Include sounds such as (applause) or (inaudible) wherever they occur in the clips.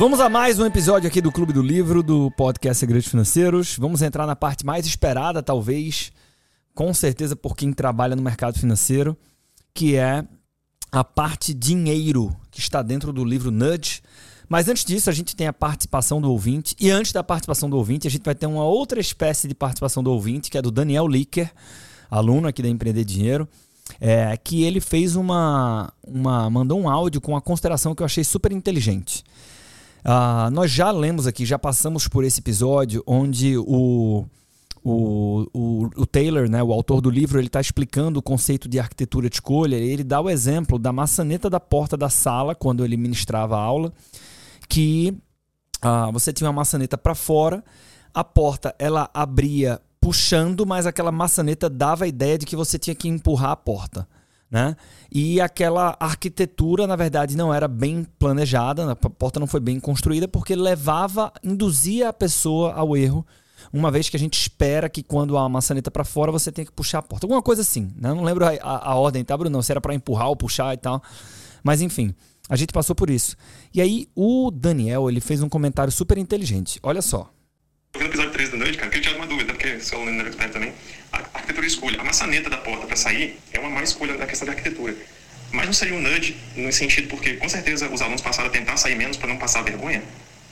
Vamos a mais um episódio aqui do Clube do Livro, do podcast Segredos Financeiros. Vamos entrar na parte mais esperada, talvez, com certeza por quem trabalha no mercado financeiro, que é a parte dinheiro, que está dentro do livro Nudge. Mas antes disso, a gente tem a participação do ouvinte. E antes da participação do ouvinte, a gente vai ter uma outra espécie de participação do ouvinte, que é do Daniel Licker, aluno aqui da Empreender Dinheiro. É, que ele fez uma, uma. mandou um áudio com uma consideração que eu achei super inteligente. Uh, nós já lemos aqui, já passamos por esse episódio onde o, o, o, o Taylor, né, o autor do livro, ele está explicando o conceito de arquitetura de escolha. Ele dá o exemplo da maçaneta da porta da sala, quando ele ministrava a aula, que uh, você tinha uma maçaneta para fora, a porta ela abria puxando, mas aquela maçaneta dava a ideia de que você tinha que empurrar a porta né? E aquela arquitetura, na verdade, não era bem planejada, a porta não foi bem construída porque levava, induzia a pessoa ao erro, uma vez que a gente espera que quando há uma maçaneta para fora você tem que puxar a porta. Alguma coisa assim, né? Não lembro a, a, a ordem, tá, Bruno? Se era para empurrar ou puxar e tal. Mas enfim, a gente passou por isso. E aí o Daniel, ele fez um comentário super inteligente. Olha só. No episódio 3 da noite, cara, eu tinha uma dúvida, porque sou aluno da também arquitetura escolha. A maçaneta da porta para sair é uma má escolha da questão da arquitetura. Mas não seria um nudge no sentido porque, com certeza, os alunos passaram a tentar sair menos para não passar vergonha.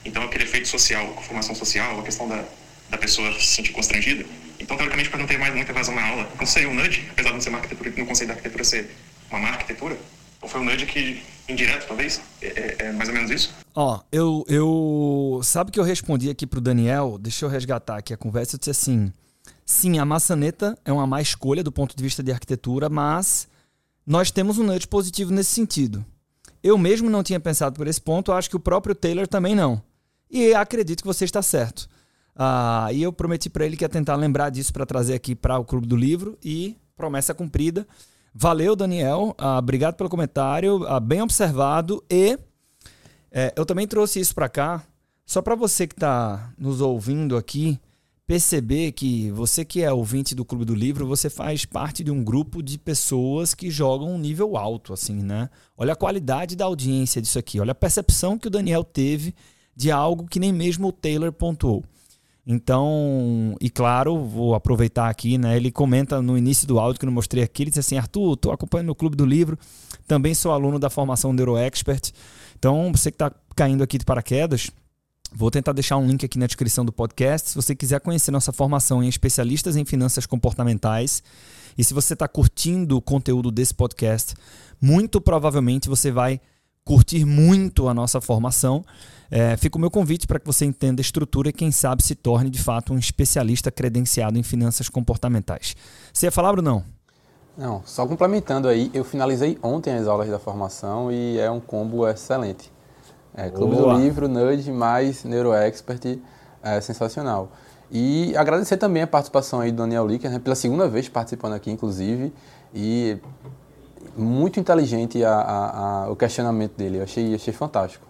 Então, aquele efeito social, formação social, a questão da, da pessoa se sentir constrangida. Então, teoricamente, para não ter mais muita evasão na aula, não seria um nudge, apesar de não ser uma arquitetura, no conceito da arquitetura ser uma má arquitetura, ou foi um nudge que, indireto, talvez? É, é, é mais ou menos isso? Ó, eu, eu. Sabe que eu respondi aqui pro Daniel? Deixa eu resgatar aqui a conversa. Eu disse assim. Sim, a maçaneta é uma má escolha do ponto de vista de arquitetura, mas nós temos um nudge positivo nesse sentido. Eu mesmo não tinha pensado por esse ponto, acho que o próprio Taylor também não. E acredito que você está certo. Ah, e eu prometi para ele que ia tentar lembrar disso para trazer aqui para o Clube do Livro e promessa cumprida. Valeu, Daniel. Ah, obrigado pelo comentário, ah, bem observado. E é, eu também trouxe isso para cá, só para você que está nos ouvindo aqui perceber que você que é ouvinte do Clube do Livro, você faz parte de um grupo de pessoas que jogam um nível alto, assim, né? Olha a qualidade da audiência disso aqui, olha a percepção que o Daniel teve de algo que nem mesmo o Taylor pontuou. Então, e claro, vou aproveitar aqui, né? Ele comenta no início do áudio que eu mostrei aqui, ele disse assim: Arthur, estou acompanhando o Clube do Livro, também sou aluno da formação NeuroExpert. Então, você que está caindo aqui de paraquedas, Vou tentar deixar um link aqui na descrição do podcast. Se você quiser conhecer nossa formação em especialistas em finanças comportamentais, e se você está curtindo o conteúdo desse podcast, muito provavelmente você vai curtir muito a nossa formação. É, fica o meu convite para que você entenda a estrutura e, quem sabe, se torne de fato um especialista credenciado em finanças comportamentais. Você ia falar, Brunão? Não, só complementando aí, eu finalizei ontem as aulas da formação e é um combo excelente. É, Clube Boa. do Livro, Nudge, mais NeuroExpert, é sensacional. E agradecer também a participação aí do Daniel Licker, né, pela segunda vez participando aqui, inclusive, e muito inteligente a, a, a, o questionamento dele, eu achei, achei fantástico.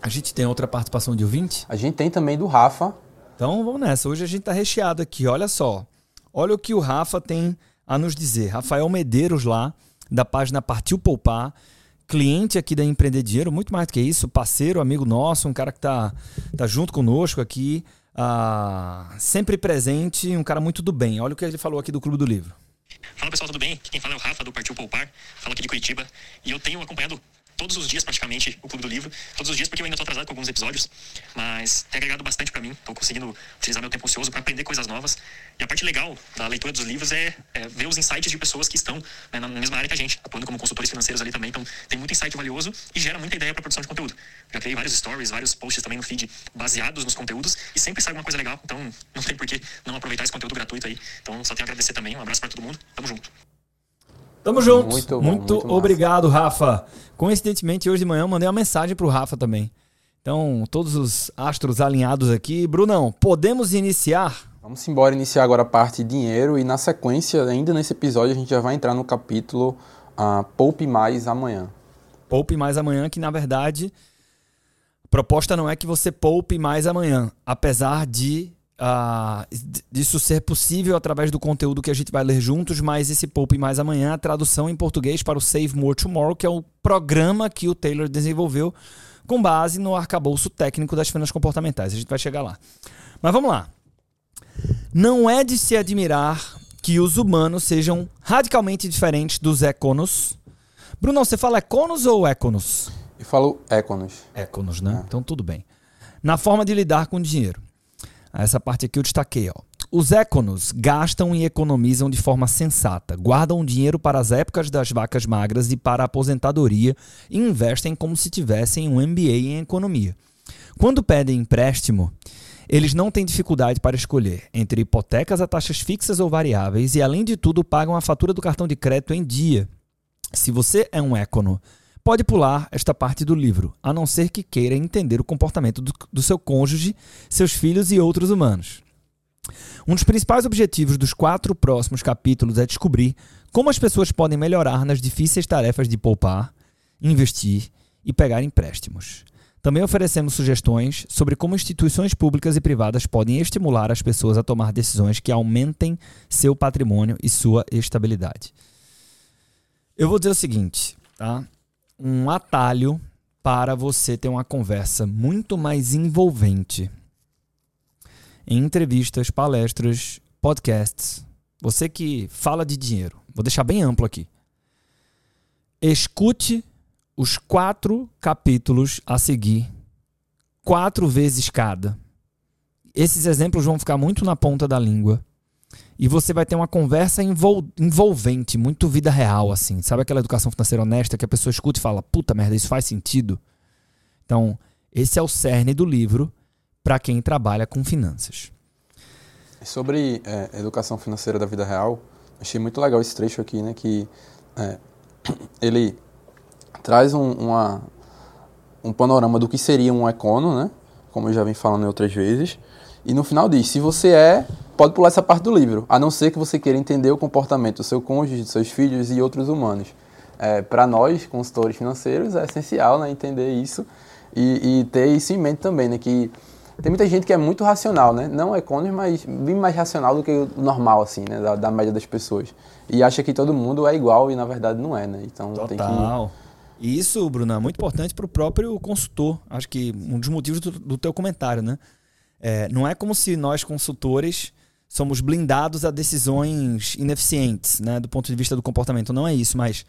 A gente tem outra participação de ouvinte? A gente tem também do Rafa. Então vamos nessa, hoje a gente está recheado aqui, olha só. Olha o que o Rafa tem a nos dizer. Rafael Medeiros lá, da página Partiu Poupar, cliente aqui da Empreender Dinheiro, muito mais do que isso, parceiro, amigo nosso, um cara que está tá junto conosco aqui, uh, sempre presente, um cara muito do bem. Olha o que ele falou aqui do Clube do Livro. Fala pessoal, tudo bem? Quem fala é o Rafa do Partiu Poupar, falo aqui de Curitiba, e eu tenho acompanhado todos os dias praticamente o Clube do Livro. Todos os dias porque eu ainda estou atrasado com alguns episódios, mas tem agregado bastante para mim. Estou conseguindo utilizar meu tempo ocioso para aprender coisas novas. E a parte legal da leitura dos livros é, é ver os insights de pessoas que estão né, na mesma área que a gente, atuando como consultores financeiros ali também. Então tem muito insight valioso e gera muita ideia para produção de conteúdo. Já criei vários stories, vários posts também no feed baseados nos conteúdos e sempre sai alguma coisa legal. Então (laughs) não tem por que não aproveitar esse conteúdo gratuito aí. Então só tenho a agradecer também. Um abraço para todo mundo. Tamo junto. Tamo junto. Muito, bom, muito, muito obrigado, Rafa. Coincidentemente, hoje de manhã eu mandei uma mensagem pro Rafa também. Então, todos os astros alinhados aqui. Brunão, podemos iniciar? Vamos embora iniciar agora a parte dinheiro e na sequência, ainda nesse episódio, a gente já vai entrar no capítulo uh, Poupe Mais Amanhã. Poupe Mais Amanhã, que na verdade, a proposta não é que você poupe mais amanhã, apesar de uh, disso ser possível através do conteúdo que a gente vai ler juntos, mas esse Poupe Mais Amanhã, a tradução em português para o Save More Tomorrow, que é o programa que o Taylor desenvolveu com base no arcabouço técnico das finanças comportamentais. A gente vai chegar lá. Mas vamos lá. Não é de se admirar que os humanos sejam radicalmente diferentes dos econos. Bruno, você fala econos ou econos? Eu falo econos. Econos, né? É. Então tudo bem. Na forma de lidar com o dinheiro. Essa parte aqui eu destaquei, ó. Os econos gastam e economizam de forma sensata, guardam dinheiro para as épocas das vacas magras e para a aposentadoria e investem como se tivessem um MBA em economia. Quando pedem empréstimo, eles não têm dificuldade para escolher entre hipotecas a taxas fixas ou variáveis e, além de tudo, pagam a fatura do cartão de crédito em dia. Se você é um econo, pode pular esta parte do livro, a não ser que queira entender o comportamento do, do seu cônjuge, seus filhos e outros humanos. Um dos principais objetivos dos quatro próximos capítulos é descobrir como as pessoas podem melhorar nas difíceis tarefas de poupar, investir e pegar empréstimos. Também oferecemos sugestões sobre como instituições públicas e privadas podem estimular as pessoas a tomar decisões que aumentem seu patrimônio e sua estabilidade. Eu vou dizer o seguinte, tá? Um atalho para você ter uma conversa muito mais envolvente em entrevistas, palestras, podcasts. Você que fala de dinheiro, vou deixar bem amplo aqui. Escute os quatro capítulos a seguir, quatro vezes cada. Esses exemplos vão ficar muito na ponta da língua. E você vai ter uma conversa envol envolvente, muito vida real, assim. Sabe aquela educação financeira honesta que a pessoa escuta e fala: puta merda, isso faz sentido? Então, esse é o cerne do livro para quem trabalha com finanças. Sobre é, educação financeira da vida real, achei muito legal esse trecho aqui, né? Que é, (clears throat) ele traz um, uma, um panorama do que seria um econo, né? Como eu já vim falando outras vezes. E no final diz: se você é, pode pular essa parte do livro, a não ser que você queira entender o comportamento do seu cônjuge, dos seus filhos e outros humanos. É, Para nós, consultores financeiros, é essencial né, entender isso e, e ter isso em mente também, né? Que tem muita gente que é muito racional, né? Não econômico, mas bem mais racional do que o normal, assim, né? Da, da, média das pessoas. E acha que todo mundo é igual e na verdade não é, né? Então Total. tem que. E isso, Bruno, é muito importante para o próprio consultor. Acho que um dos motivos do, do teu comentário, né? É, não é como se nós, consultores, somos blindados a decisões ineficientes, né? Do ponto de vista do comportamento. Não é isso, mas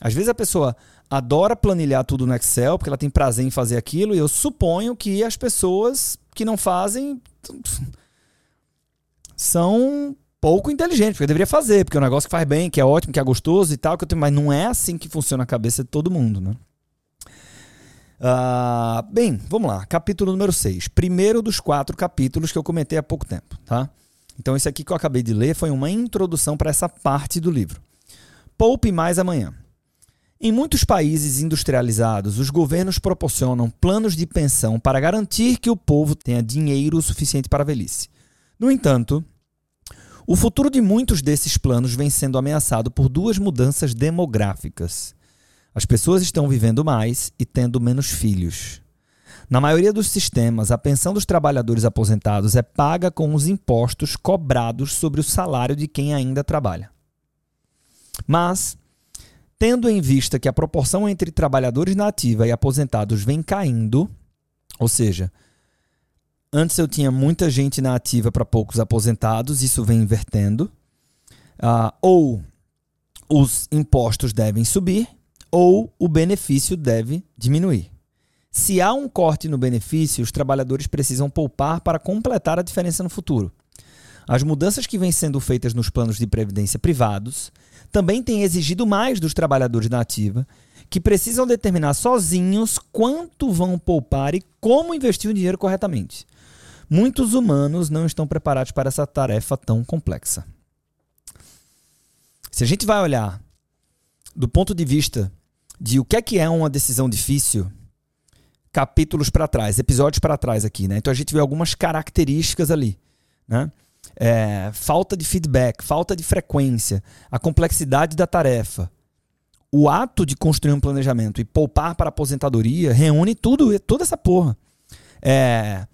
às vezes a pessoa adora planilhar tudo no Excel, porque ela tem prazer em fazer aquilo, e eu suponho que as pessoas que não fazem (laughs) são pouco inteligentes, porque deveria fazer, porque é um negócio que faz bem, que é ótimo, que é gostoso e tal, que eu tenho, mas não é assim que funciona a cabeça de todo mundo, né? Uh, bem, vamos lá. Capítulo número 6. Primeiro dos quatro capítulos que eu comentei há pouco tempo, tá? Então, esse aqui que eu acabei de ler foi uma introdução para essa parte do livro. Poupe mais amanhã. Em muitos países industrializados, os governos proporcionam planos de pensão para garantir que o povo tenha dinheiro suficiente para a velhice. No entanto, o futuro de muitos desses planos vem sendo ameaçado por duas mudanças demográficas. As pessoas estão vivendo mais e tendo menos filhos. Na maioria dos sistemas, a pensão dos trabalhadores aposentados é paga com os impostos cobrados sobre o salário de quem ainda trabalha. Mas, Tendo em vista que a proporção entre trabalhadores na ativa e aposentados vem caindo, ou seja, antes eu tinha muita gente na ativa para poucos aposentados, isso vem invertendo, uh, ou os impostos devem subir, ou o benefício deve diminuir. Se há um corte no benefício, os trabalhadores precisam poupar para completar a diferença no futuro. As mudanças que vêm sendo feitas nos planos de previdência privados também tem exigido mais dos trabalhadores da ativa, que precisam determinar sozinhos quanto vão poupar e como investir o dinheiro corretamente. Muitos humanos não estão preparados para essa tarefa tão complexa. Se a gente vai olhar do ponto de vista de o que é que é uma decisão difícil, capítulos para trás, episódios para trás aqui, né? Então a gente vê algumas características ali, né? é, falta de feedback, falta de frequência, a complexidade da tarefa. O ato de construir um planejamento e poupar para a aposentadoria reúne tudo, toda essa porra. É,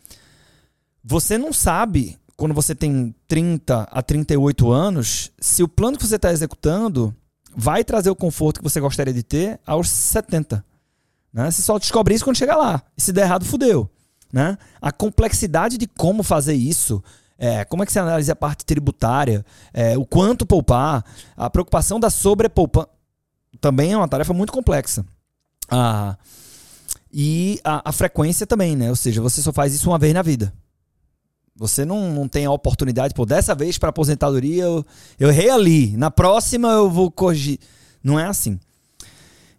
você não sabe, quando você tem 30 a 38 anos, se o plano que você está executando vai trazer o conforto que você gostaria de ter aos 70. Né? Você só descobre isso quando chega lá. E se der errado, fudeu. Né? A complexidade de como fazer isso, é, como é que você analisa a parte tributária, é, o quanto poupar, a preocupação da sobrepoupança, também é uma tarefa muito complexa. Ah, e a, a, frequência também, né? Ou seja, você só faz isso uma vez na vida. Você não, não tem a oportunidade, pô, dessa vez para aposentadoria eu, eu errei ali, na próxima eu vou corrigir. Não é assim.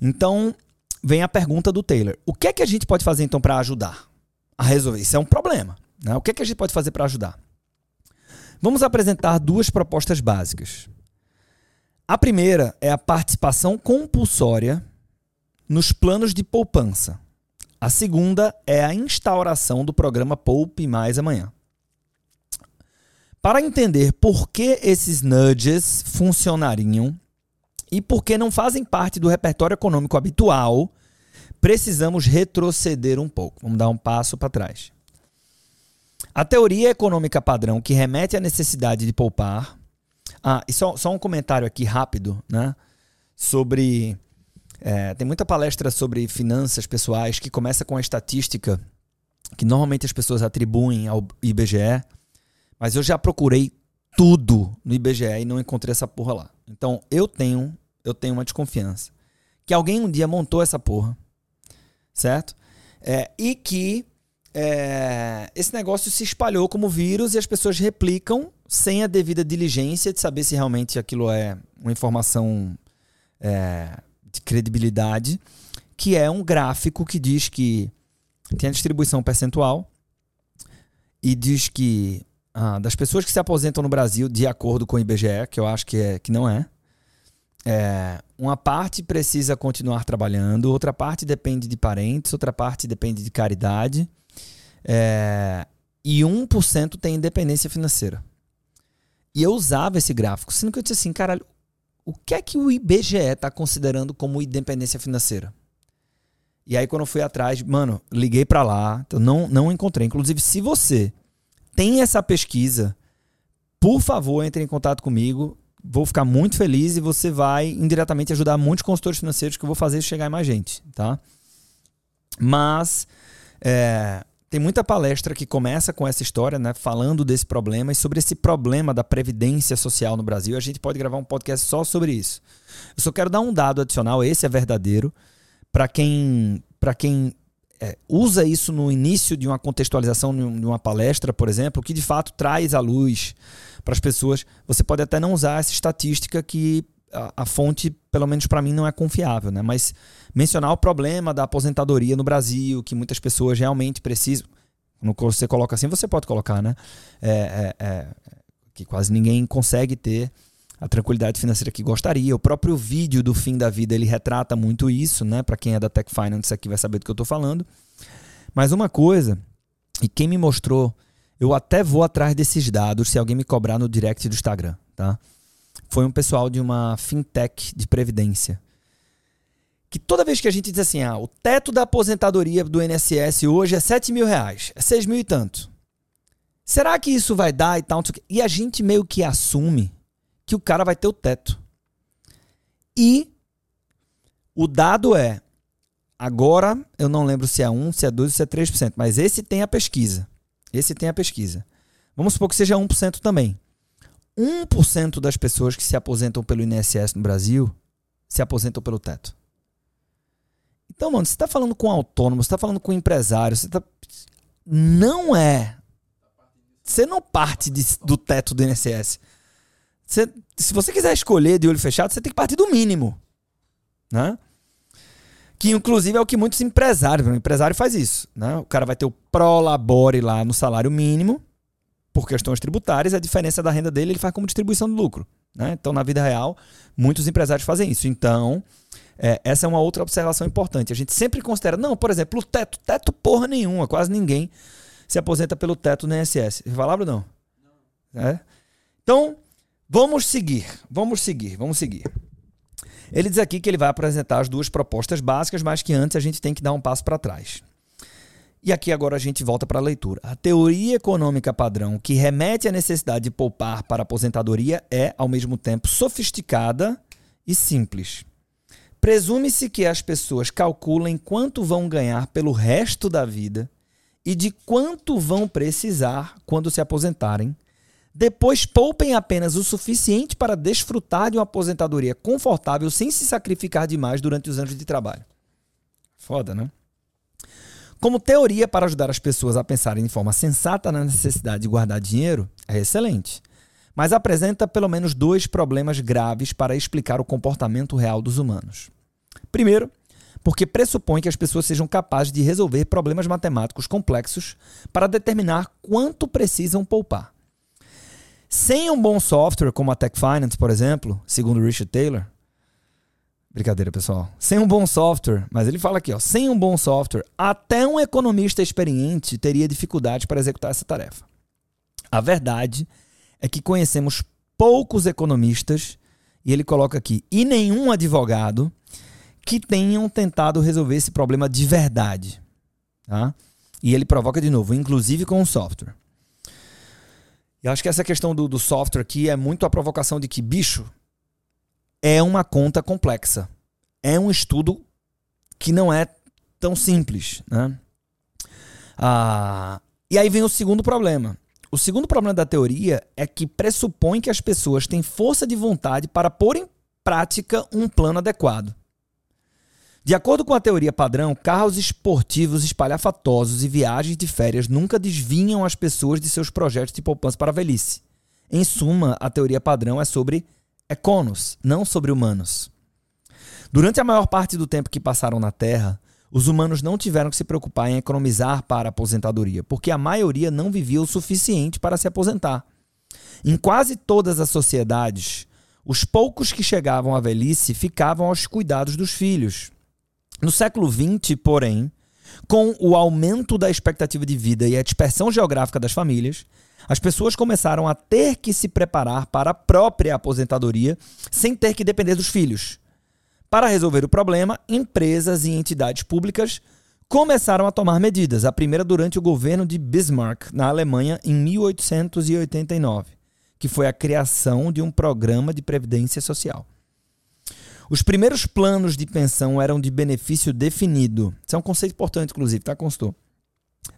Então, vem a pergunta do Taylor. O que é que a gente pode fazer então para ajudar a resolver? Isso é um problema. Né? O que é que a gente pode fazer para ajudar? Vamos apresentar duas propostas básicas. A primeira é a participação compulsória nos planos de poupança. A segunda é a instauração do programa Poupe Mais Amanhã. Para entender por que esses nudges funcionariam e por que não fazem parte do repertório econômico habitual, precisamos retroceder um pouco. Vamos dar um passo para trás. A teoria econômica padrão, que remete à necessidade de poupar. Ah, e só, só um comentário aqui rápido, né? Sobre é, tem muita palestra sobre finanças pessoais que começa com a estatística que normalmente as pessoas atribuem ao IBGE, mas eu já procurei tudo no IBGE e não encontrei essa porra lá. Então eu tenho, eu tenho uma desconfiança que alguém um dia montou essa porra, certo? É, e que é, esse negócio se espalhou como vírus e as pessoas replicam sem a devida diligência de saber se realmente aquilo é uma informação é, de credibilidade, que é um gráfico que diz que tem a distribuição percentual e diz que ah, das pessoas que se aposentam no Brasil, de acordo com o IBGE, que eu acho que, é, que não é, é, uma parte precisa continuar trabalhando, outra parte depende de parentes, outra parte depende de caridade, é, e 1% tem independência financeira. E eu usava esse gráfico, sendo que eu disse assim, caralho, o que é que o IBGE está considerando como independência financeira? E aí, quando eu fui atrás, mano, liguei para lá, então não, não encontrei. Inclusive, se você tem essa pesquisa, por favor, entre em contato comigo. Vou ficar muito feliz e você vai indiretamente ajudar muitos consultores financeiros que eu vou fazer chegar mais gente, tá? Mas é, tem muita palestra que começa com essa história, né, falando desse problema e sobre esse problema da previdência social no Brasil. A gente pode gravar um podcast só sobre isso. Eu só quero dar um dado adicional, esse é verdadeiro, para quem, para quem é, usa isso no início de uma contextualização de uma palestra, por exemplo, que de fato traz à luz para as pessoas. Você pode até não usar essa estatística que a, a fonte, pelo menos para mim, não é confiável, né? Mas mencionar o problema da aposentadoria no Brasil, que muitas pessoas realmente precisam. Quando você coloca assim, você pode colocar, né? É, é, é, que quase ninguém consegue ter a tranquilidade financeira que gostaria. O próprio vídeo do fim da vida ele retrata muito isso, né? Para quem é da Tech Finance aqui vai saber do que eu estou falando. Mas uma coisa, e quem me mostrou, eu até vou atrás desses dados se alguém me cobrar no direct do Instagram, tá? Foi um pessoal de uma fintech de previdência que toda vez que a gente diz assim, ah, o teto da aposentadoria do INSS hoje é 7 mil reais, é 6 mil e tanto. Será que isso vai dar e tal? E a gente meio que assume que o cara vai ter o teto. E o dado é, agora eu não lembro se é 1, se é 2, se é 3%, mas esse tem a pesquisa. Esse tem a pesquisa. Vamos supor que seja 1% também. 1% das pessoas que se aposentam pelo INSS no Brasil se aposentam pelo teto. Então, mano, você está falando com autônomo, você está falando com empresário, você tá... Não é. Você não parte de, do teto do INSS. Se você quiser escolher de olho fechado, você tem que partir do mínimo. Né? Que inclusive é o que muitos empresários, o empresário faz isso. Né? O cara vai ter o prolabore lá no salário mínimo, por questões tributárias, a diferença da renda dele ele faz como distribuição de lucro. Né? Então, na vida real, muitos empresários fazem isso. Então, é, essa é uma outra observação importante. A gente sempre considera, não, por exemplo, o teto, teto porra nenhuma, quase ninguém se aposenta pelo teto no INSS. Falaram não? não. É? Então, vamos seguir, vamos seguir, vamos seguir. Ele diz aqui que ele vai apresentar as duas propostas básicas, mas que antes a gente tem que dar um passo para trás. E aqui agora a gente volta para a leitura. A teoria econômica padrão que remete à necessidade de poupar para a aposentadoria é, ao mesmo tempo, sofisticada e simples Presume-se que as pessoas calculem quanto vão ganhar pelo resto da vida e de quanto vão precisar quando se aposentarem. Depois poupem apenas o suficiente para desfrutar de uma aposentadoria confortável sem se sacrificar demais durante os anos de trabalho. Foda, né? Como teoria para ajudar as pessoas a pensarem de forma sensata na necessidade de guardar dinheiro, é excelente. Mas apresenta pelo menos dois problemas graves para explicar o comportamento real dos humanos. Primeiro, porque pressupõe que as pessoas sejam capazes de resolver problemas matemáticos complexos para determinar quanto precisam poupar. Sem um bom software, como a Tech Finance, por exemplo, segundo Richard Taylor, Brincadeira, pessoal. Sem um bom software, mas ele fala aqui, ó, sem um bom software, até um economista experiente teria dificuldade para executar essa tarefa. A verdade é que conhecemos poucos economistas, e ele coloca aqui, e nenhum advogado que tenham tentado resolver esse problema de verdade. Tá? E ele provoca de novo, inclusive com o software. E acho que essa questão do, do software aqui é muito a provocação de que, bicho, é uma conta complexa. É um estudo que não é tão simples. Né? Ah, e aí vem o segundo problema. O segundo problema da teoria é que pressupõe que as pessoas têm força de vontade para pôr em prática um plano adequado. De acordo com a teoria padrão, carros esportivos espalhafatosos e viagens de férias nunca desvinham as pessoas de seus projetos de poupança para a velhice. Em suma, a teoria padrão é sobre econos, não sobre humanos. Durante a maior parte do tempo que passaram na Terra, os humanos não tiveram que se preocupar em economizar para a aposentadoria, porque a maioria não vivia o suficiente para se aposentar. Em quase todas as sociedades, os poucos que chegavam à velhice ficavam aos cuidados dos filhos. No século XX, porém, com o aumento da expectativa de vida e a dispersão geográfica das famílias, as pessoas começaram a ter que se preparar para a própria aposentadoria sem ter que depender dos filhos. Para resolver o problema, empresas e entidades públicas começaram a tomar medidas, a primeira durante o governo de Bismarck, na Alemanha, em 1889, que foi a criação de um programa de previdência social. Os primeiros planos de pensão eram de benefício definido. Isso é um conceito importante, inclusive, tá, Constou?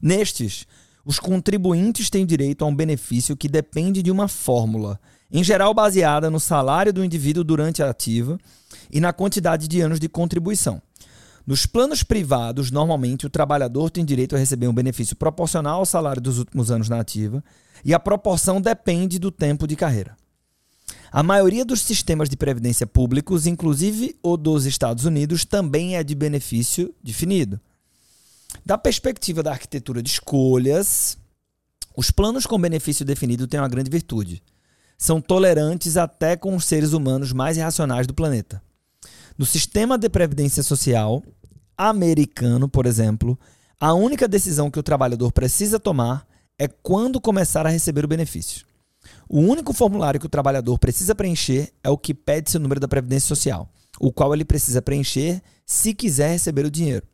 Nestes, os contribuintes têm direito a um benefício que depende de uma fórmula, em geral baseada no salário do indivíduo durante a ativa e na quantidade de anos de contribuição. Nos planos privados, normalmente o trabalhador tem direito a receber um benefício proporcional ao salário dos últimos anos na ativa e a proporção depende do tempo de carreira. A maioria dos sistemas de previdência públicos, inclusive o dos Estados Unidos, também é de benefício definido. Da perspectiva da arquitetura de escolhas, os planos com benefício definido têm uma grande virtude. São tolerantes até com os seres humanos mais irracionais do planeta. No sistema de previdência social americano, por exemplo, a única decisão que o trabalhador precisa tomar é quando começar a receber o benefício. O único formulário que o trabalhador precisa preencher é o que pede seu número da Previdência Social, o qual ele precisa preencher se quiser receber o dinheiro.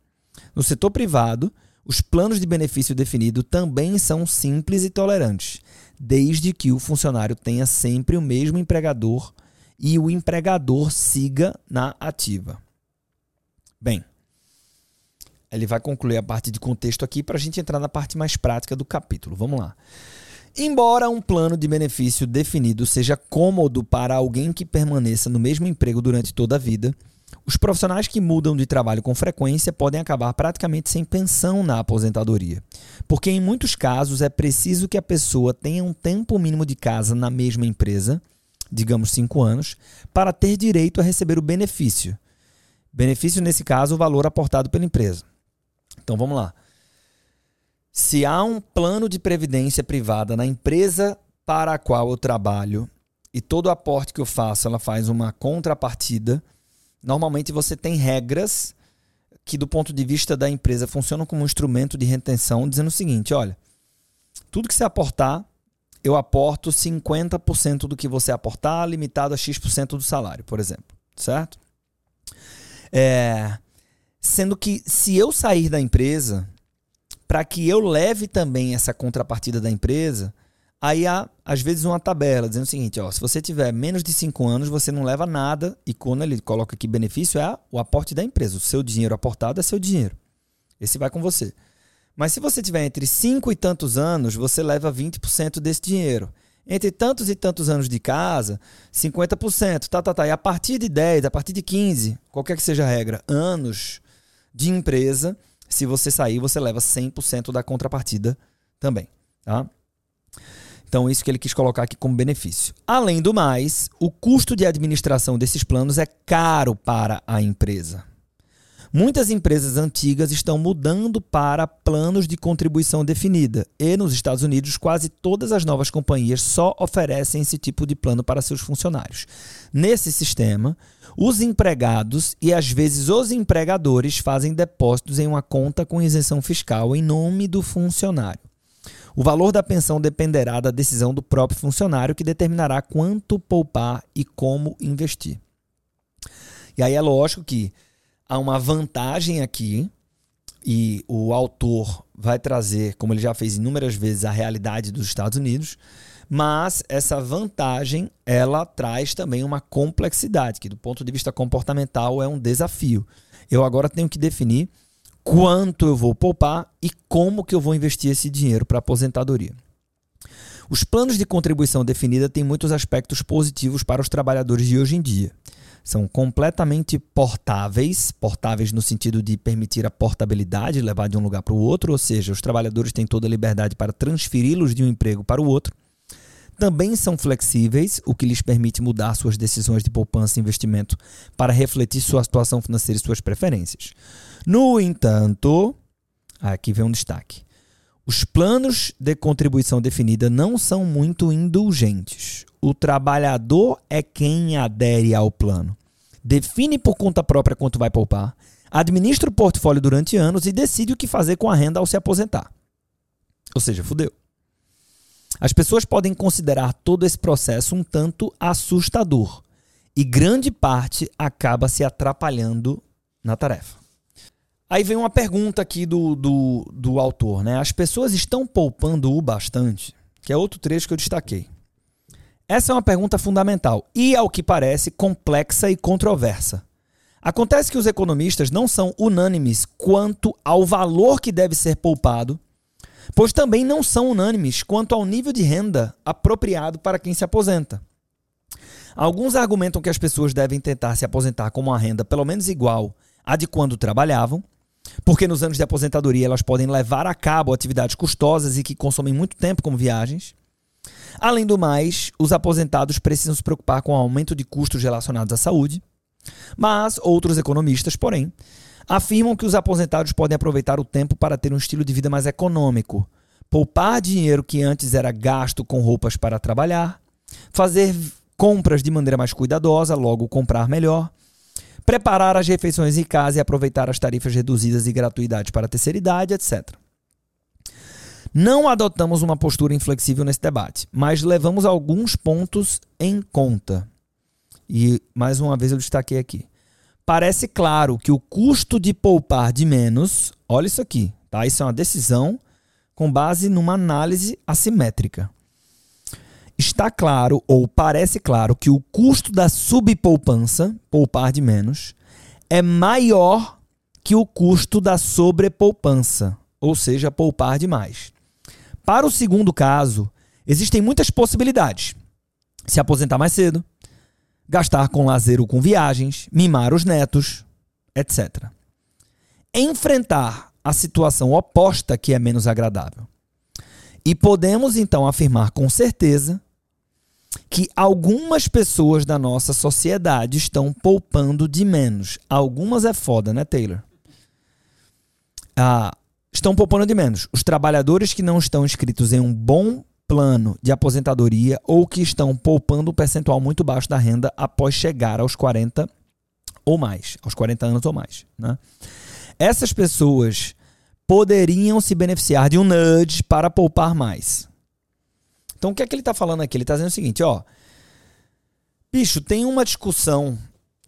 No setor privado, os planos de benefício definido também são simples e tolerantes, desde que o funcionário tenha sempre o mesmo empregador e o empregador siga na ativa. Bem, ele vai concluir a parte de contexto aqui para a gente entrar na parte mais prática do capítulo. Vamos lá. Embora um plano de benefício definido seja cômodo para alguém que permaneça no mesmo emprego durante toda a vida, os profissionais que mudam de trabalho com frequência podem acabar praticamente sem pensão na aposentadoria, porque em muitos casos é preciso que a pessoa tenha um tempo mínimo de casa na mesma empresa, digamos cinco anos, para ter direito a receber o benefício. Benefício, nesse caso, o valor aportado pela empresa. Então vamos lá. Se há um plano de previdência privada na empresa para a qual eu trabalho e todo aporte que eu faço ela faz uma contrapartida normalmente você tem regras que, do ponto de vista da empresa, funcionam como um instrumento de retenção, dizendo o seguinte: olha, tudo que você aportar, eu aporto 50% do que você aportar, limitado a X% do salário, por exemplo. Certo? É, sendo que se eu sair da empresa, para que eu leve também essa contrapartida da empresa, Aí há, às vezes, uma tabela dizendo o seguinte: ó, se você tiver menos de 5 anos, você não leva nada. E quando ele coloca aqui benefício, é o aporte da empresa. O seu dinheiro aportado é seu dinheiro. Esse vai com você. Mas se você tiver entre 5 e tantos anos, você leva 20% desse dinheiro. Entre tantos e tantos anos de casa, 50%. Tá, tá, tá. E a partir de 10, a partir de 15, qualquer que seja a regra, anos de empresa, se você sair, você leva 100% da contrapartida também. Tá? Então, isso que ele quis colocar aqui como benefício. Além do mais, o custo de administração desses planos é caro para a empresa. Muitas empresas antigas estão mudando para planos de contribuição definida, e nos Estados Unidos, quase todas as novas companhias só oferecem esse tipo de plano para seus funcionários. Nesse sistema, os empregados e às vezes os empregadores fazem depósitos em uma conta com isenção fiscal em nome do funcionário. O valor da pensão dependerá da decisão do próprio funcionário, que determinará quanto poupar e como investir. E aí é lógico que há uma vantagem aqui, e o autor vai trazer, como ele já fez inúmeras vezes, a realidade dos Estados Unidos, mas essa vantagem ela traz também uma complexidade, que do ponto de vista comportamental é um desafio. Eu agora tenho que definir quanto eu vou poupar e como que eu vou investir esse dinheiro para aposentadoria. Os planos de contribuição definida têm muitos aspectos positivos para os trabalhadores de hoje em dia. São completamente portáveis, portáveis no sentido de permitir a portabilidade, levar de um lugar para o outro, ou seja, os trabalhadores têm toda a liberdade para transferi-los de um emprego para o outro. Também são flexíveis, o que lhes permite mudar suas decisões de poupança e investimento para refletir sua situação financeira e suas preferências. No entanto, aqui vem um destaque. Os planos de contribuição definida não são muito indulgentes. O trabalhador é quem adere ao plano. Define por conta própria quanto vai poupar, administra o portfólio durante anos e decide o que fazer com a renda ao se aposentar. Ou seja, fudeu. As pessoas podem considerar todo esse processo um tanto assustador e grande parte acaba se atrapalhando na tarefa. Aí vem uma pergunta aqui do, do, do autor, né? As pessoas estão poupando o bastante? Que é outro trecho que eu destaquei. Essa é uma pergunta fundamental e, ao que parece, complexa e controversa. Acontece que os economistas não são unânimes quanto ao valor que deve ser poupado, pois também não são unânimes quanto ao nível de renda apropriado para quem se aposenta. Alguns argumentam que as pessoas devem tentar se aposentar com uma renda pelo menos igual à de quando trabalhavam, porque nos anos de aposentadoria elas podem levar a cabo atividades custosas e que consomem muito tempo, como viagens. Além do mais, os aposentados precisam se preocupar com o aumento de custos relacionados à saúde. Mas outros economistas, porém, afirmam que os aposentados podem aproveitar o tempo para ter um estilo de vida mais econômico, poupar dinheiro que antes era gasto com roupas para trabalhar, fazer compras de maneira mais cuidadosa, logo comprar melhor, preparar as refeições em casa e aproveitar as tarifas reduzidas e gratuidade para a terceira idade, etc. Não adotamos uma postura inflexível nesse debate, mas levamos alguns pontos em conta. E mais uma vez eu destaquei aqui. Parece claro que o custo de poupar de menos, olha isso aqui, tá? Isso é uma decisão com base numa análise assimétrica. Está claro, ou parece claro, que o custo da subpoupança, poupar de menos, é maior que o custo da sobrepoupança, ou seja, poupar demais. Para o segundo caso, existem muitas possibilidades. Se aposentar mais cedo, gastar com lazer ou com viagens, mimar os netos, etc. Enfrentar a situação oposta, que é menos agradável. E podemos então afirmar com certeza que algumas pessoas da nossa sociedade estão poupando de menos. Algumas é foda, né, Taylor? Ah, estão poupando de menos. Os trabalhadores que não estão inscritos em um bom plano de aposentadoria ou que estão poupando um percentual muito baixo da renda após chegar aos 40 ou mais, aos 40 anos ou mais. Né? Essas pessoas poderiam se beneficiar de um nudge para poupar mais. Então o que é que ele está falando aqui? Ele está dizendo o seguinte, ó. Bicho, tem uma discussão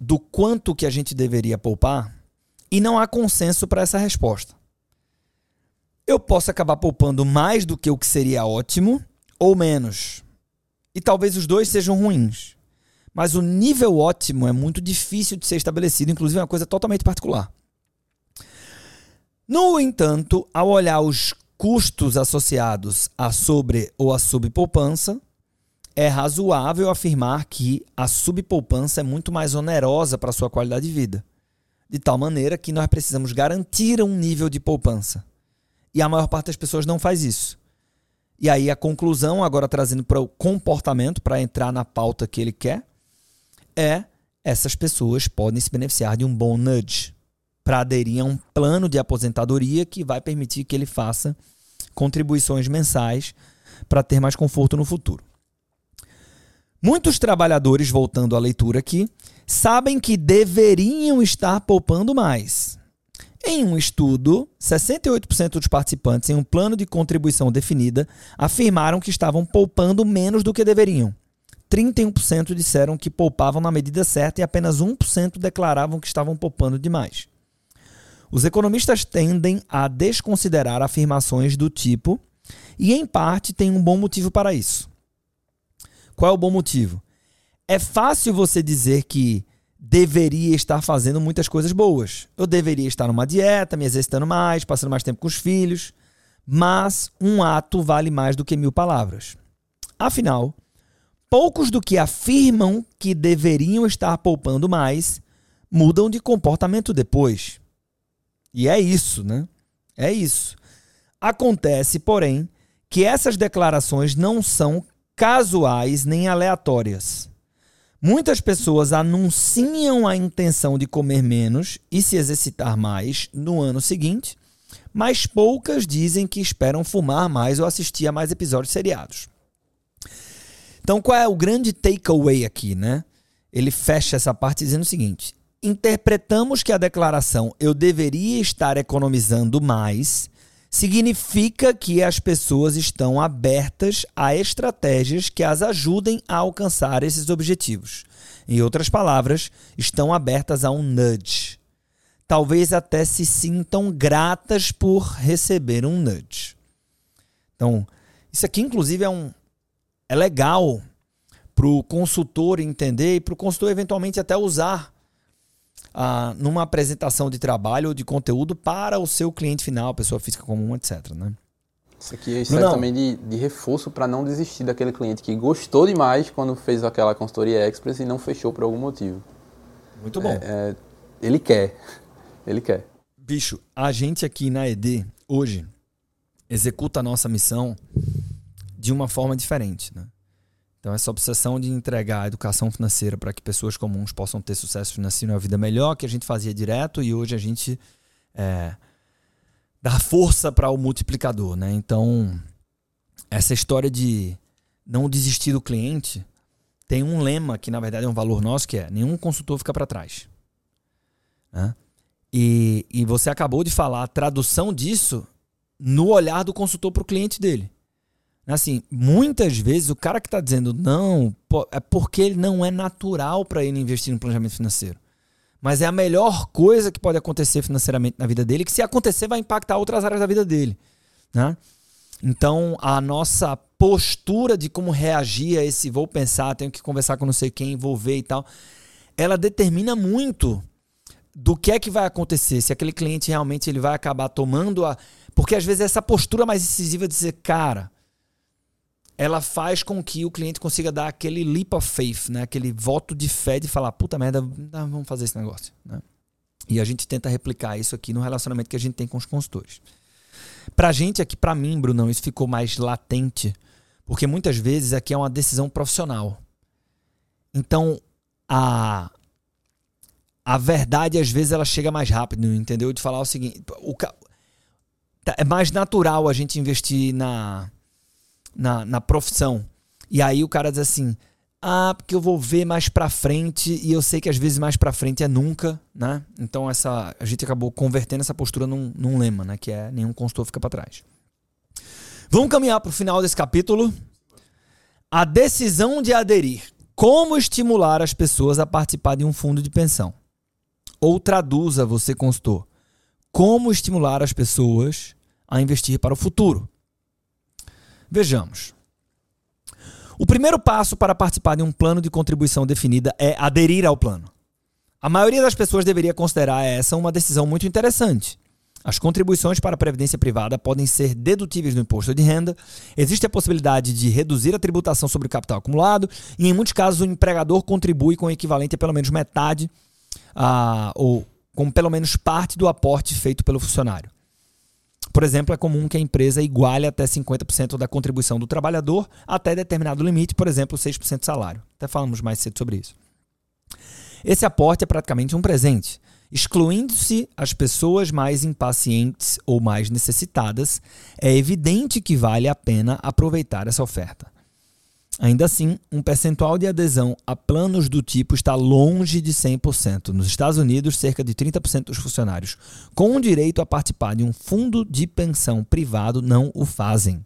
do quanto que a gente deveria poupar e não há consenso para essa resposta. Eu posso acabar poupando mais do que o que seria ótimo, ou menos. E talvez os dois sejam ruins. Mas o nível ótimo é muito difícil de ser estabelecido, inclusive é uma coisa totalmente particular. No entanto, ao olhar os custos associados à sobre ou à subpoupança, é razoável afirmar que a subpoupança é muito mais onerosa para a sua qualidade de vida. De tal maneira que nós precisamos garantir um nível de poupança. E a maior parte das pessoas não faz isso. E aí a conclusão, agora trazendo para o comportamento, para entrar na pauta que ele quer, é essas pessoas podem se beneficiar de um bom nudge para aderir a um plano de aposentadoria que vai permitir que ele faça contribuições mensais para ter mais conforto no futuro. Muitos trabalhadores, voltando à leitura aqui, sabem que deveriam estar poupando mais. Em um estudo, 68% dos participantes em um plano de contribuição definida afirmaram que estavam poupando menos do que deveriam. 31% disseram que poupavam na medida certa e apenas 1% declaravam que estavam poupando demais. Os economistas tendem a desconsiderar afirmações do tipo, e em parte tem um bom motivo para isso. Qual é o bom motivo? É fácil você dizer que deveria estar fazendo muitas coisas boas. Eu deveria estar numa dieta, me exercitando mais, passando mais tempo com os filhos. Mas um ato vale mais do que mil palavras. Afinal, poucos do que afirmam que deveriam estar poupando mais mudam de comportamento depois. E é isso, né? É isso. Acontece, porém, que essas declarações não são casuais nem aleatórias. Muitas pessoas anunciam a intenção de comer menos e se exercitar mais no ano seguinte, mas poucas dizem que esperam fumar mais ou assistir a mais episódios seriados. Então, qual é o grande takeaway aqui, né? Ele fecha essa parte dizendo o seguinte: interpretamos que a declaração eu deveria estar economizando mais significa que as pessoas estão abertas a estratégias que as ajudem a alcançar esses objetivos. Em outras palavras, estão abertas a um nudge. Talvez até se sintam gratas por receber um nudge. Então, isso aqui, inclusive, é, um, é legal para o consultor entender e para o consultor eventualmente até usar ah, numa apresentação de trabalho ou de conteúdo para o seu cliente final, pessoa física comum, etc. Né? Isso aqui serve não. também de, de reforço para não desistir daquele cliente que gostou demais quando fez aquela consultoria express e não fechou por algum motivo. Muito bom. É, é, ele quer. Ele quer. Bicho, a gente aqui na ED, hoje, executa a nossa missão de uma forma diferente. Né? Então, essa obsessão de entregar a educação financeira para que pessoas comuns possam ter sucesso financeiro e uma vida melhor, que a gente fazia direto e hoje a gente é, dá força para o multiplicador. Né? Então, essa história de não desistir do cliente tem um lema que, na verdade, é um valor nosso, que é nenhum consultor fica para trás. Né? E, e você acabou de falar a tradução disso no olhar do consultor para o cliente dele. Assim, muitas vezes o cara que está dizendo não é porque ele não é natural para ele investir no planejamento financeiro. Mas é a melhor coisa que pode acontecer financeiramente na vida dele, que se acontecer vai impactar outras áreas da vida dele. Né? Então, a nossa postura de como reagir a esse vou pensar, tenho que conversar com não sei quem, vou ver e tal, ela determina muito do que é que vai acontecer, se aquele cliente realmente ele vai acabar tomando a. Porque às vezes essa postura mais incisiva de dizer, cara, ela faz com que o cliente consiga dar aquele leap of faith, né? aquele voto de fé de falar, puta merda, vamos fazer esse negócio. Né? E a gente tenta replicar isso aqui no relacionamento que a gente tem com os consultores. Pra gente aqui, pra mim, Brunão, isso ficou mais latente, porque muitas vezes aqui é uma decisão profissional. Então, a a verdade às vezes ela chega mais rápido, entendeu? De falar o seguinte, o, tá, é mais natural a gente investir na na, na profissão. E aí o cara diz assim: ah, porque eu vou ver mais pra frente e eu sei que às vezes mais pra frente é nunca, né? Então essa a gente acabou convertendo essa postura num, num lema, né? Que é nenhum consultor fica para trás. Vamos caminhar para o final desse capítulo. A decisão de aderir. Como estimular as pessoas a participar de um fundo de pensão? Ou traduza, você consultor. Como estimular as pessoas a investir para o futuro? Vejamos. O primeiro passo para participar de um plano de contribuição definida é aderir ao plano. A maioria das pessoas deveria considerar essa uma decisão muito interessante. As contribuições para a previdência privada podem ser dedutíveis do imposto de renda, existe a possibilidade de reduzir a tributação sobre o capital acumulado, e em muitos casos o empregador contribui com o equivalente a pelo menos metade, uh, ou com pelo menos parte do aporte feito pelo funcionário. Por exemplo, é comum que a empresa iguale até 50% da contribuição do trabalhador até determinado limite, por exemplo, 6% do salário. Até falamos mais cedo sobre isso. Esse aporte é praticamente um presente. Excluindo-se as pessoas mais impacientes ou mais necessitadas, é evidente que vale a pena aproveitar essa oferta. Ainda assim, um percentual de adesão a planos do tipo está longe de 100%. Nos Estados Unidos, cerca de 30% dos funcionários com direito a participar de um fundo de pensão privado não o fazem.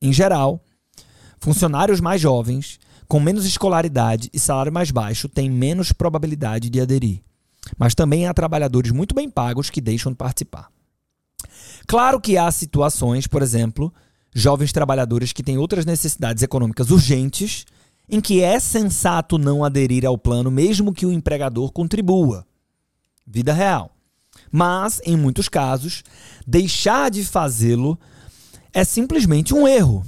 Em geral, funcionários mais jovens, com menos escolaridade e salário mais baixo, têm menos probabilidade de aderir. Mas também há trabalhadores muito bem pagos que deixam de participar. Claro que há situações, por exemplo, jovens trabalhadores que têm outras necessidades econômicas urgentes, em que é sensato não aderir ao plano, mesmo que o empregador contribua. Vida real. Mas, em muitos casos, deixar de fazê-lo é simplesmente um erro.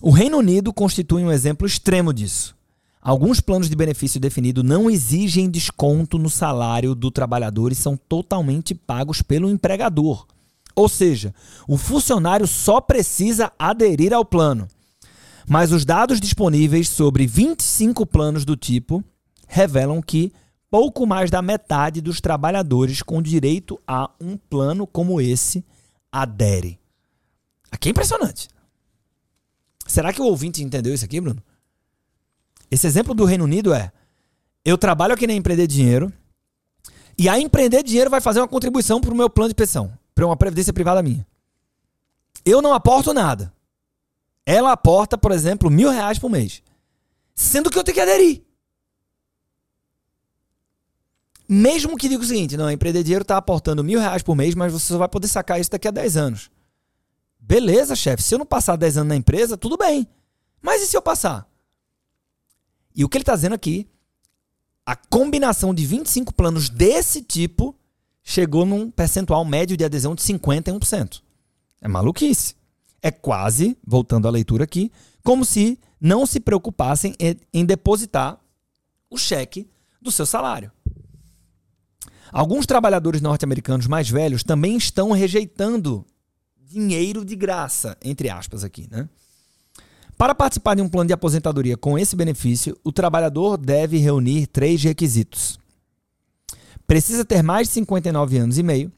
O Reino Unido constitui um exemplo extremo disso. Alguns planos de benefício definido não exigem desconto no salário do trabalhador e são totalmente pagos pelo empregador. Ou seja, o funcionário só precisa aderir ao plano. Mas os dados disponíveis sobre 25 planos do tipo revelam que pouco mais da metade dos trabalhadores com direito a um plano como esse adere. Aqui é impressionante. Será que o ouvinte entendeu isso aqui, Bruno? Esse exemplo do Reino Unido é: eu trabalho aqui na Empreender Dinheiro e a Empreender Dinheiro vai fazer uma contribuição para o meu plano de pensão para uma previdência privada minha. Eu não aporto nada. Ela aporta, por exemplo, mil reais por mês. Sendo que eu tenho que aderir. Mesmo que diga o seguinte, não, a empreender dinheiro está aportando mil reais por mês, mas você só vai poder sacar isso daqui a 10 anos. Beleza, chefe. Se eu não passar 10 anos na empresa, tudo bem. Mas e se eu passar? E o que ele está dizendo aqui, a combinação de 25 planos desse tipo chegou num percentual médio de adesão de 51%. É maluquice. É quase, voltando à leitura aqui, como se não se preocupassem em depositar o cheque do seu salário. Alguns trabalhadores norte-americanos mais velhos também estão rejeitando dinheiro de graça, entre aspas aqui, né? Para participar de um plano de aposentadoria com esse benefício, o trabalhador deve reunir três requisitos precisa ter mais de 59 anos e meio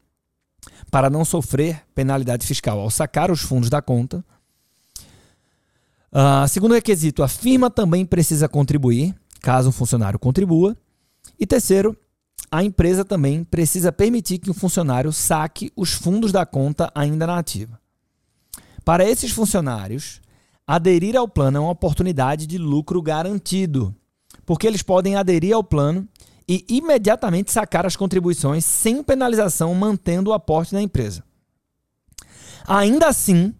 para não sofrer penalidade fiscal ao sacar os fundos da conta. Uh, segundo requisito, a firma também precisa contribuir, caso o funcionário contribua. E terceiro, a empresa também precisa permitir que o funcionário saque os fundos da conta ainda na ativa. Para esses funcionários, aderir ao plano é uma oportunidade de lucro garantido, porque eles podem aderir ao plano e imediatamente sacar as contribuições sem penalização, mantendo o aporte na empresa. Ainda assim,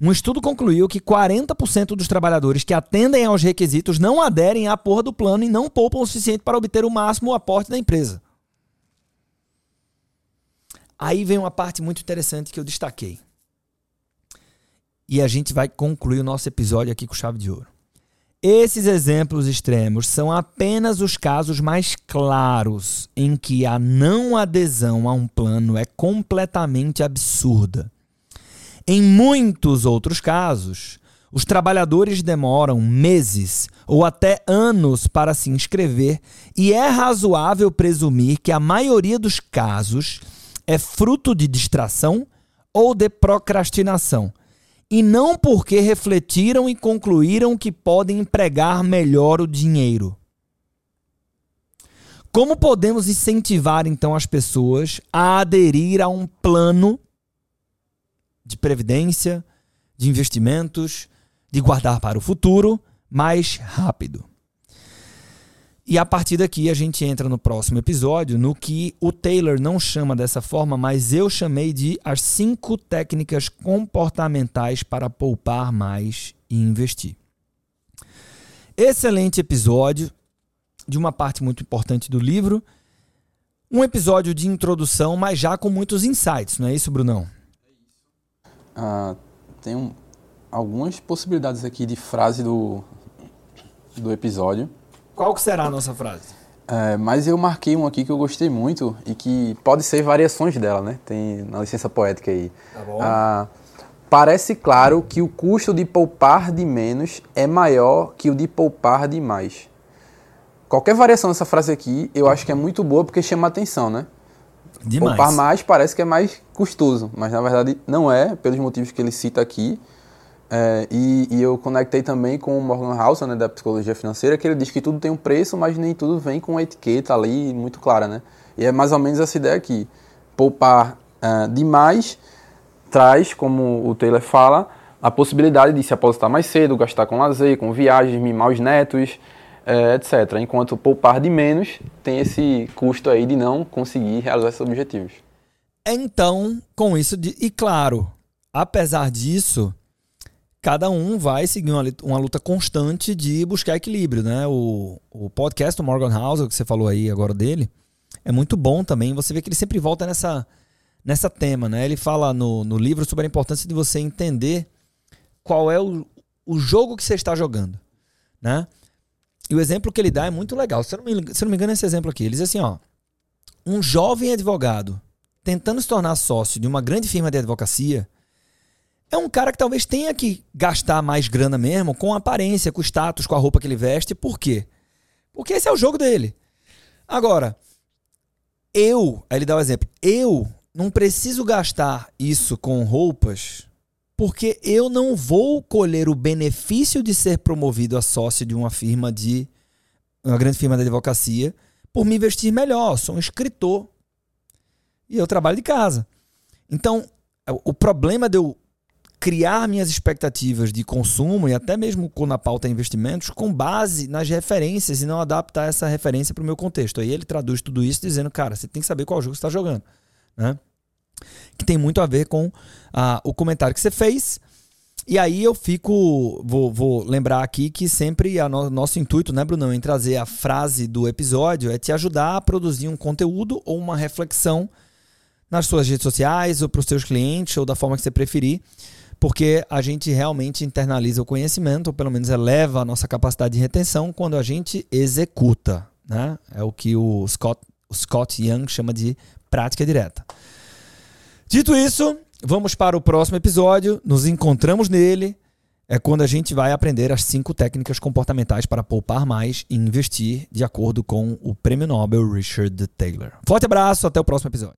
um estudo concluiu que 40% dos trabalhadores que atendem aos requisitos não aderem à porra do plano e não poupam o suficiente para obter o máximo aporte da empresa. Aí vem uma parte muito interessante que eu destaquei. E a gente vai concluir o nosso episódio aqui com chave de ouro. Esses exemplos extremos são apenas os casos mais claros em que a não adesão a um plano é completamente absurda. Em muitos outros casos, os trabalhadores demoram meses ou até anos para se inscrever e é razoável presumir que a maioria dos casos é fruto de distração ou de procrastinação e não porque refletiram e concluíram que podem empregar melhor o dinheiro. Como podemos incentivar então as pessoas a aderir a um plano de previdência, de investimentos, de guardar para o futuro mais rápido? E a partir daqui a gente entra no próximo episódio no que o Taylor não chama dessa forma, mas eu chamei de as cinco técnicas comportamentais para poupar mais e investir. Excelente episódio de uma parte muito importante do livro. Um episódio de introdução, mas já com muitos insights, não é isso, Brunão? Ah, tem um, algumas possibilidades aqui de frase do, do episódio. Qual que será a nossa frase? É, mas eu marquei um aqui que eu gostei muito e que pode ser variações dela, né? Tem na licença poética aí. Tá bom. Ah, parece claro que o custo de poupar de menos é maior que o de poupar de mais. Qualquer variação dessa frase aqui, eu acho que é muito boa porque chama atenção, né? Demais. Poupar mais parece que é mais custoso, mas na verdade não é, pelos motivos que ele cita aqui. É, e, e, eu conectei também com o Morgan Housel, né, da psicologia financeira, que ele diz que tudo tem um preço, mas nem tudo vem com uma etiqueta ali muito clara, né? E é mais ou menos essa ideia aqui. Poupar uh, demais traz, como o Taylor fala, a possibilidade de se aposentar mais cedo, gastar com lazer, com viagens, mimar os netos, é, etc. Enquanto poupar de menos tem esse custo aí de não conseguir realizar esses objetivos. Então, com isso, de, e claro, apesar disso, cada um vai seguir uma, luta constante de buscar equilíbrio, né? O, o podcast do Morgan Housel, que você falou aí agora dele, é muito bom também. Você vê que ele sempre volta nessa, nessa tema, né? Ele fala no, no livro sobre a importância de você entender qual é o, o jogo que você está jogando, né? E o exemplo que ele dá é muito legal. Se eu não me, se não me engano, esse exemplo aqui. Ele diz assim, ó. Um jovem advogado tentando se tornar sócio de uma grande firma de advocacia é um cara que talvez tenha que gastar mais grana mesmo com a aparência, com o status, com a roupa que ele veste. Por quê? Porque esse é o jogo dele. Agora, eu, aí ele dá o um exemplo, eu não preciso gastar isso com roupas porque eu não vou colher o benefício de ser promovido a sócio de uma firma de uma grande firma de advocacia por me investir melhor. Eu sou um escritor e eu trabalho de casa. Então, o problema de eu criar minhas expectativas de consumo e até mesmo com na pauta investimentos com base nas referências e não adaptar essa referência para o meu contexto. Aí ele traduz tudo isso dizendo, cara, você tem que saber qual jogo você está jogando, né? Que tem muito a ver com ah, o comentário que você fez. E aí eu fico, vou, vou lembrar aqui que sempre o no, nosso intuito, né, Brunão, em trazer a frase do episódio é te ajudar a produzir um conteúdo ou uma reflexão nas suas redes sociais ou para os seus clientes ou da forma que você preferir porque a gente realmente internaliza o conhecimento, ou pelo menos eleva a nossa capacidade de retenção quando a gente executa. Né? É o que o Scott, o Scott Young chama de prática direta. Dito isso, vamos para o próximo episódio. Nos encontramos nele. É quando a gente vai aprender as cinco técnicas comportamentais para poupar mais e investir de acordo com o prêmio Nobel Richard Taylor. Forte abraço, até o próximo episódio.